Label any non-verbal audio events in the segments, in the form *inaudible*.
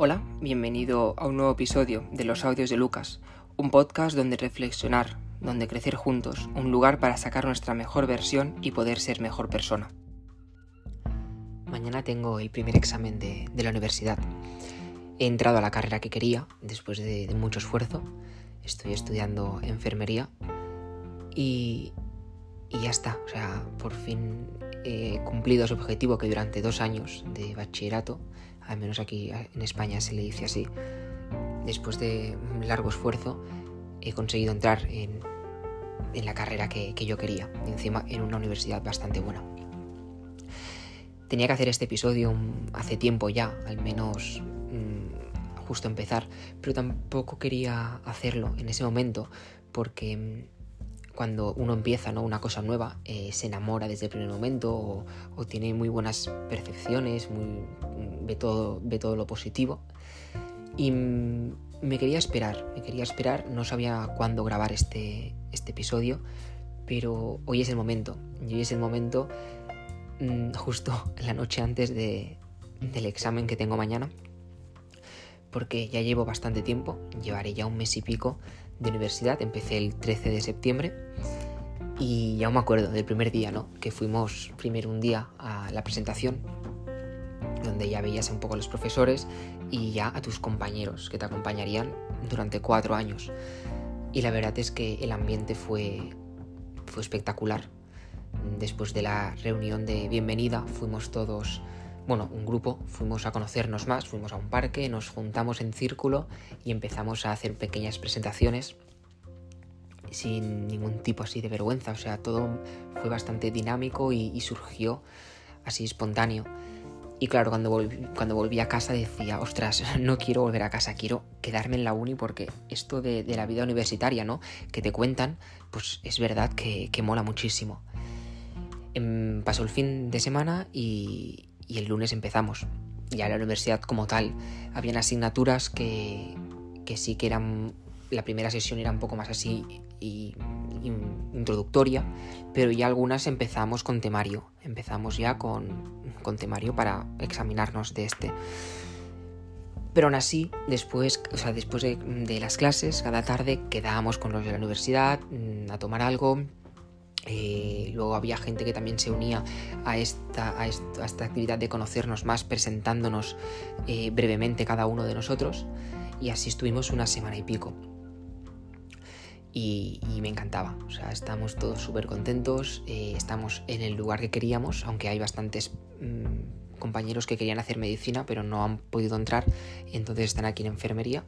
Hola, bienvenido a un nuevo episodio de Los Audios de Lucas, un podcast donde reflexionar, donde crecer juntos, un lugar para sacar nuestra mejor versión y poder ser mejor persona. Mañana tengo el primer examen de, la universidad. He entrado a la carrera que quería después de, mucho esfuerzo. Estoy estudiando enfermería y, y ya está. O sea, por fin he cumplido ese objetivo que durante dos años de bachillerato al menos aquí en España se le dice así, después de un largo esfuerzo he conseguido entrar en, la carrera que, yo quería, y encima en una universidad bastante buena. Tenía que hacer este episodio hace tiempo ya, al menos mm, justo empezar, pero tampoco quería hacerlo en ese momento porque mm, cuando uno empieza ¿no? una cosa nueva, eh, se enamora desde el primer momento o, tiene muy buenas percepciones, ve, todo, ve todo lo positivo. Y me quería esperar, me quería esperar, no sabía cuándo grabar este, este episodio, pero hoy es el momento, y hoy es el momento mm, justo *laughs* la noche antes de, del examen que tengo mañana, porque ya llevo bastante tiempo, llevaré ya un mes y pico de universidad, empecé el 13 de septiembre y ya me acuerdo del primer día, ¿no? Que fuimos primero un día a la presentación, donde ya veías un poco a los profesores y ya a tus compañeros que te acompañarían durante cuatro años. Y la verdad es que el ambiente fue, fue espectacular. Después de la reunión de bienvenida fuimos todos bueno, un grupo, fuimos a conocernos más, fuimos a un parque, nos juntamos en círculo y empezamos a hacer pequeñas presentaciones sin ningún tipo así de vergüenza, o sea, todo fue bastante dinámico y, surgió así espontáneo. Y claro, cuando volví, cuando volví a casa decía, ostras, *laughs* no quiero volver a casa, quiero quedarme en la uni porque esto de, la vida universitaria, ¿no? Que te cuentan, pues es verdad que, que mola muchísimo. Em, pasó el fin de semana y, y el lunes empezamos. Ya la universidad como tal, habían asignaturas que, que sí que eran, la primera sesión era un poco más así y, introductoria, pero ya algunas empezamos con temario, empezamos ya con, con temario para examinarnos de este. Pero aún así, después, o sea, después de, de, las clases, cada tarde quedábamos con los de la universidad mm, a tomar algo, eh, luego había gente que también se unía a esta, a esta, actividad de conocernos más, presentándonos eh, brevemente cada uno de nosotros. Y así estuvimos una semana y pico. Y, me encantaba. O sea, estamos todos súper contentos. Eh, estamos en el lugar que queríamos, aunque hay bastantes mm, compañeros que querían hacer medicina, pero no han podido entrar. Entonces están aquí en enfermería.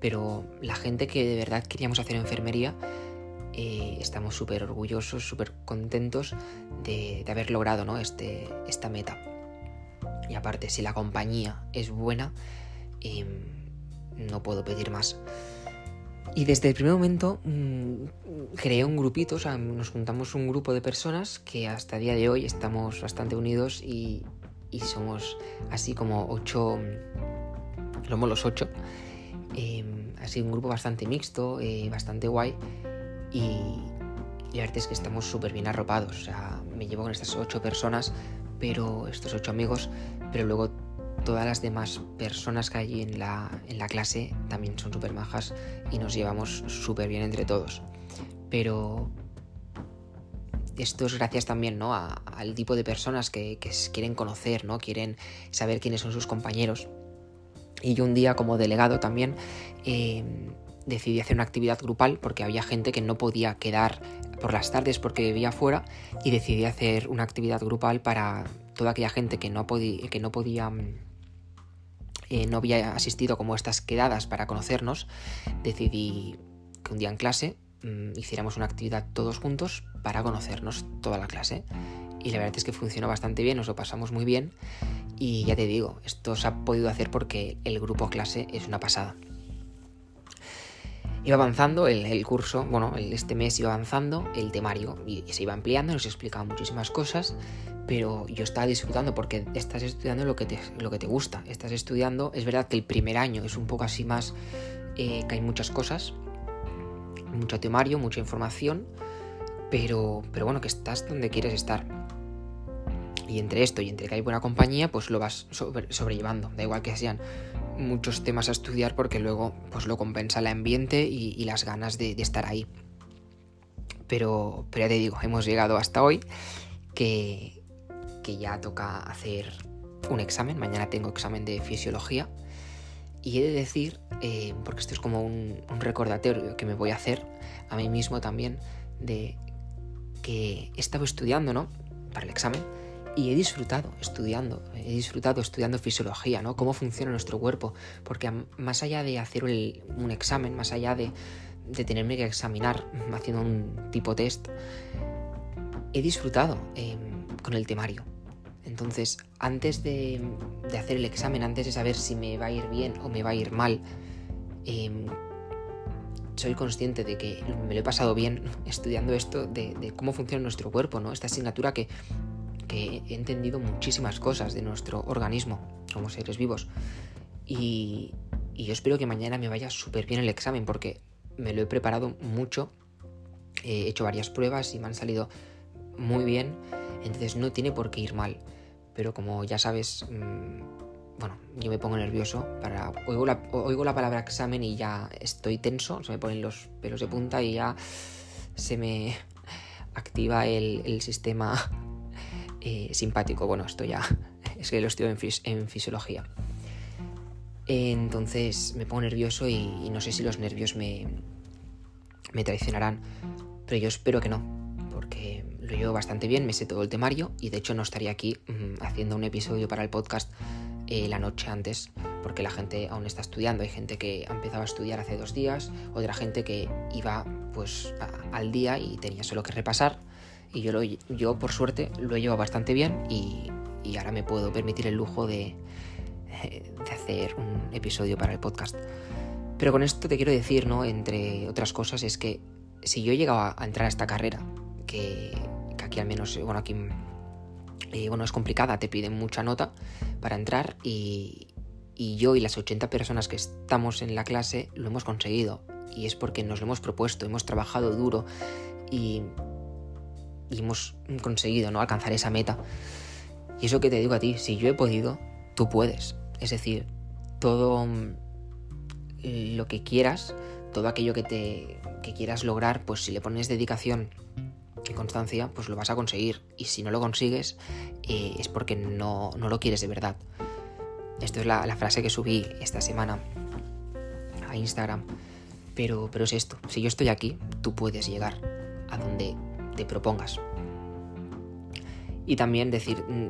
Pero la gente que de verdad queríamos hacer enfermería eh, estamos súper orgullosos, súper contentos de, haber logrado ¿no? este, esta meta. Y aparte, si la compañía es buena, em, no puedo pedir más. Y desde el primer momento mm, creé un grupito, o sea, nos juntamos un grupo de personas que hasta el día de hoy estamos bastante unidos y, somos así como ocho, somos los ocho. Eh, así un grupo bastante mixto, eh, bastante guay y, la verdad es que estamos súper bien arropados. O sea, me llevo con estas ocho personas, pero estos ocho amigos, pero luego todas las demás personas que hay en la, en la clase también son súper majas y nos llevamos súper bien entre todos. Pero esto es gracias también ¿no? al tipo de personas que, quieren conocer, ¿no? quieren saber quiénes son sus compañeros. Y yo un día como delegado también eh, decidí hacer una actividad grupal porque había gente que no podía quedar por las tardes porque vivía fuera y decidí hacer una actividad grupal para toda aquella gente que no, que no podía mm, eh, no había asistido como estas quedadas para conocernos. Decidí que un día en clase mm, hiciéramos una actividad todos juntos para conocernos toda la clase. Y la verdad es que funcionó bastante bien, nos lo pasamos muy bien. Y ya te digo, esto se ha podido hacer porque el grupo clase es una pasada. Iba avanzando el, curso, bueno, este mes iba avanzando el temario y, se iba ampliando, nos explicaba muchísimas cosas, pero yo estaba disfrutando porque estás estudiando lo que te, lo que te gusta, estás estudiando, es verdad que el primer año es un poco así más, eh, que hay muchas cosas, mucho temario, mucha información, pero, pero bueno, que estás donde quieres estar. Y entre esto y entre que hay buena compañía, pues lo vas sobrellevando. Da igual que sean muchos temas a estudiar porque luego pues lo compensa el ambiente y, las ganas de, estar ahí. Pero, pero ya te digo, hemos llegado hasta hoy que, que ya toca hacer un examen. Mañana tengo examen de fisiología. Y he de decir, eh, porque esto es como un, un recordatorio que me voy a hacer a mí mismo también, de que he estado estudiando, ¿no? Para el examen y he disfrutado estudiando, he disfrutado estudiando fisiología, ¿no? Cómo funciona nuestro cuerpo, porque más allá de hacer un examen, más allá de, tenerme que examinar haciendo un tipo test, he disfrutado em, con el temario. Entonces, antes de, hacer el examen, antes de saber si me va a ir bien o me va a ir mal, em, soy consciente de que me lo he pasado bien *laughs* estudiando esto, de, de, cómo funciona nuestro cuerpo, ¿no? Esta asignatura que que he entendido muchísimas cosas de nuestro organismo como seres vivos. Y, yo espero que mañana me vaya súper bien el examen porque me lo he preparado mucho, he hecho varias pruebas y me han salido muy bien, entonces no tiene por qué ir mal. Pero como ya sabes, mm, bueno, yo me pongo nervioso para... Oigo la, oigo la palabra examen y ya estoy tenso, se me ponen los pelos de punta y ya se me *laughs* activa el, el sistema eh, simpático. Bueno, esto ya *laughs* es que lo estudio en, fisiología. Entonces me pongo nervioso y, no sé si los nervios me, me traicionarán, pero yo espero que no, porque lo llevo bastante bien, me sé todo el temario y de hecho no estaría aquí mm, haciendo un episodio para el podcast eh, la noche antes, porque la gente aún está estudiando. Hay gente que ha empezado a estudiar hace dos días, otra gente que iba pues al día y tenía solo que repasar y yo, lo, yo por suerte lo he llevado bastante bien y, ahora me puedo permitir el lujo de, de hacer un episodio para el podcast. Pero con esto te quiero decir, ¿no? Entre otras cosas, es que si yo he llegado a entrar a esta carrera, que, aquí al menos, bueno, aquí eh, bueno, es complicada, te piden mucha nota para entrar y, y, yo y las 80 personas que estamos en la clase lo hemos conseguido. Y es porque nos lo hemos propuesto, hemos trabajado duro y y hemos conseguido ¿no? alcanzar esa meta. Y eso que te digo a ti, si yo he podido, tú puedes. Es decir, todo mm, lo que quieras, todo aquello que te que quieras lograr, pues si le pones dedicación y constancia, pues lo vas a conseguir. Y si no lo consigues, eh, es porque no, no, lo quieres de verdad. Esto es la, la, frase que subí esta semana a Instagram. Pero, pero es esto, si yo estoy aquí, tú puedes llegar a donde te propongas. Y también decir, mm,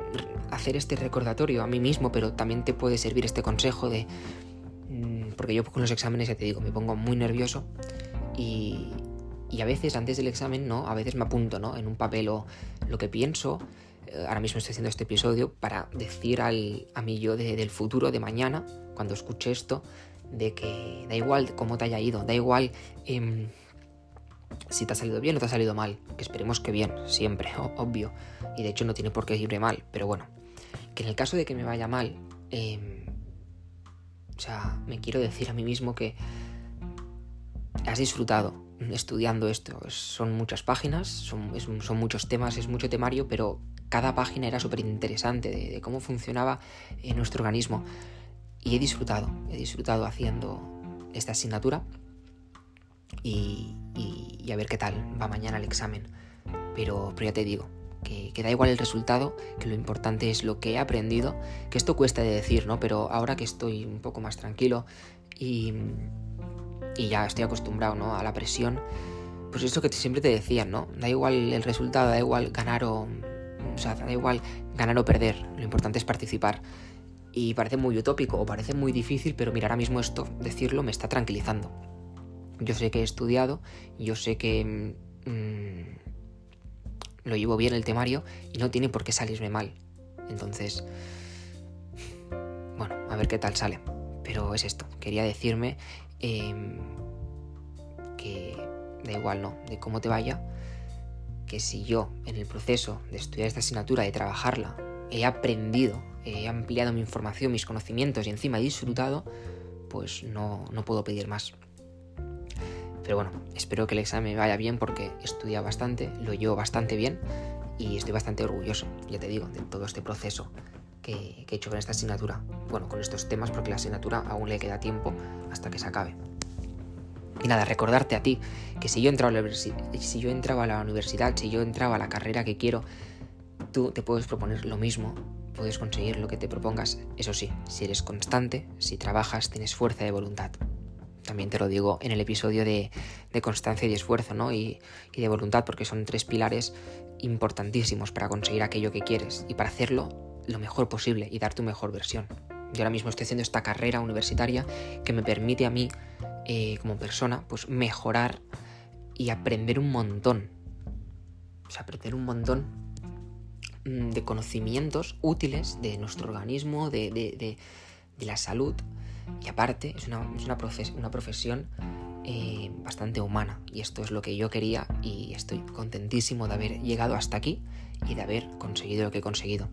hacer este recordatorio a mí mismo, pero también te puede servir este consejo de... Mm, porque yo con los exámenes, ya te digo, me pongo muy nervioso y, y a veces antes del examen, ¿no? A veces me apunto, ¿no? En un papel o lo que pienso. Eh, ahora mismo estoy haciendo este episodio para decir al, a mí yo del futuro, de mañana, cuando escuche esto, de que da igual cómo te haya ido, da igual... Em, si te ha salido bien o te ha salido mal. Que esperemos que bien, siempre, *laughs* obvio. Y de hecho no tiene por qué irme mal, pero bueno. Que en el caso de que me vaya mal, em, o sea, me quiero decir a mí mismo que has disfrutado estudiando esto. Son muchas páginas, son, son muchos temas, es mucho temario, pero cada página era súper interesante de, cómo funcionaba nuestro organismo. Y he disfrutado, he disfrutado haciendo esta asignatura y, a ver qué tal va mañana el examen. Pero, pero ya te digo, que, da igual el resultado, que lo importante es lo que he aprendido, que esto cuesta de decir, ¿no? Pero ahora que estoy un poco más tranquilo y, y ya estoy acostumbrado, ¿no? A la presión, pues esto que siempre te decían, ¿no? Da igual el resultado, da igual ganar o... O sea, da igual ganar o perder, lo importante es participar. Y parece muy utópico o parece muy difícil, pero mira, ahora mismo esto, decirlo, me está tranquilizando. Yo sé que he estudiado, yo sé que mm, lo llevo bien el temario y no tiene por qué salirme mal. Entonces, bueno, a ver qué tal sale. Pero es esto, quería decirme em, que da igual, ¿no? De cómo te vaya, que si yo en el proceso de estudiar esta asignatura, de trabajarla, he aprendido, he ampliado mi información, mis conocimientos y encima he disfrutado, pues no, no puedo pedir más. Pero bueno, espero que el examen vaya bien porque estudia bastante, lo llevo bastante bien y estoy bastante orgulloso, ya te digo, de todo este proceso que, he hecho con esta asignatura. Bueno, con estos temas porque la asignatura aún le queda tiempo hasta que se acabe. Y nada, recordarte a ti que si yo entraba a la universidad, si yo entraba a la carrera que quiero, tú te puedes proponer lo mismo, puedes conseguir lo que te propongas, eso sí, si eres constante, si trabajas, tienes fuerza de voluntad. También te lo digo en el episodio de, constancia y esfuerzo, ¿no? Y, y de voluntad, porque son tres pilares importantísimos para conseguir aquello que quieres y para hacerlo lo mejor posible y dar tu mejor versión. Yo ahora mismo estoy haciendo esta carrera universitaria que me permite a mí eh, como persona, pues mejorar y aprender un montón. O sea, aprender un montón mm, de conocimientos útiles de nuestro organismo, de, de, la salud. Y aparte, es una, es una, una profesión eh, bastante humana. Y esto es lo que yo quería y estoy contentísimo de haber llegado hasta aquí y de haber conseguido lo que he conseguido.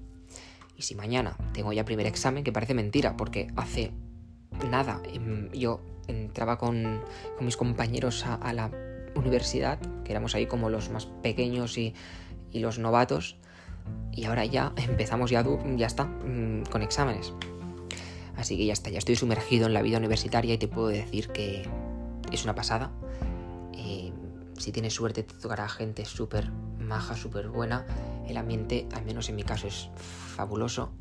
Y si mañana tengo ya primer examen, que parece mentira, porque hace nada em, yo entraba con, mis compañeros a, la universidad, que éramos ahí como los más pequeños y, los novatos, y ahora ya empezamos ya, ya está, mm, con exámenes. Así que ya está, ya estoy sumergido en la vida universitaria y te puedo decir que es una pasada. Eh, si tienes suerte te tocará gente súper maja, súper buena. El ambiente, al menos en mi caso, es fabuloso.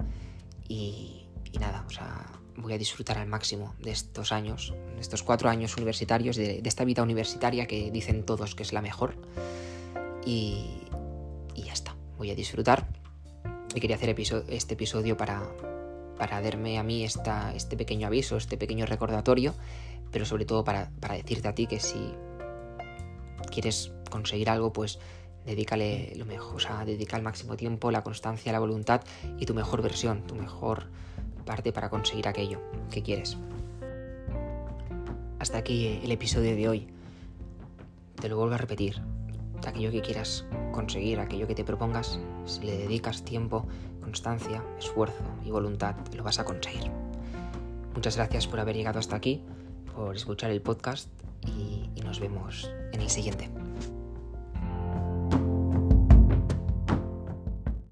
Y, nada, o sea, voy a disfrutar al máximo de estos años, de estos cuatro años universitarios, de, esta vida universitaria que dicen todos que es la mejor. Y, y ya está, voy a disfrutar. Y quería hacer este episodio para, para darme a mí este pequeño aviso, este pequeño recordatorio, pero sobre todo para, para decirte a ti que si quieres conseguir algo, pues dedícale lo mejor, o sea, dedica el máximo tiempo, la constancia, la voluntad y tu mejor versión, tu mejor parte para conseguir aquello que quieres. Hasta aquí el episodio de hoy. Te lo vuelvo a repetir. Aquello que quieras conseguir, aquello que te propongas, si le dedicas tiempo, constancia, esfuerzo y voluntad, lo vas a conseguir. Muchas gracias por haber llegado hasta aquí, por escuchar el podcast y, nos vemos en el siguiente.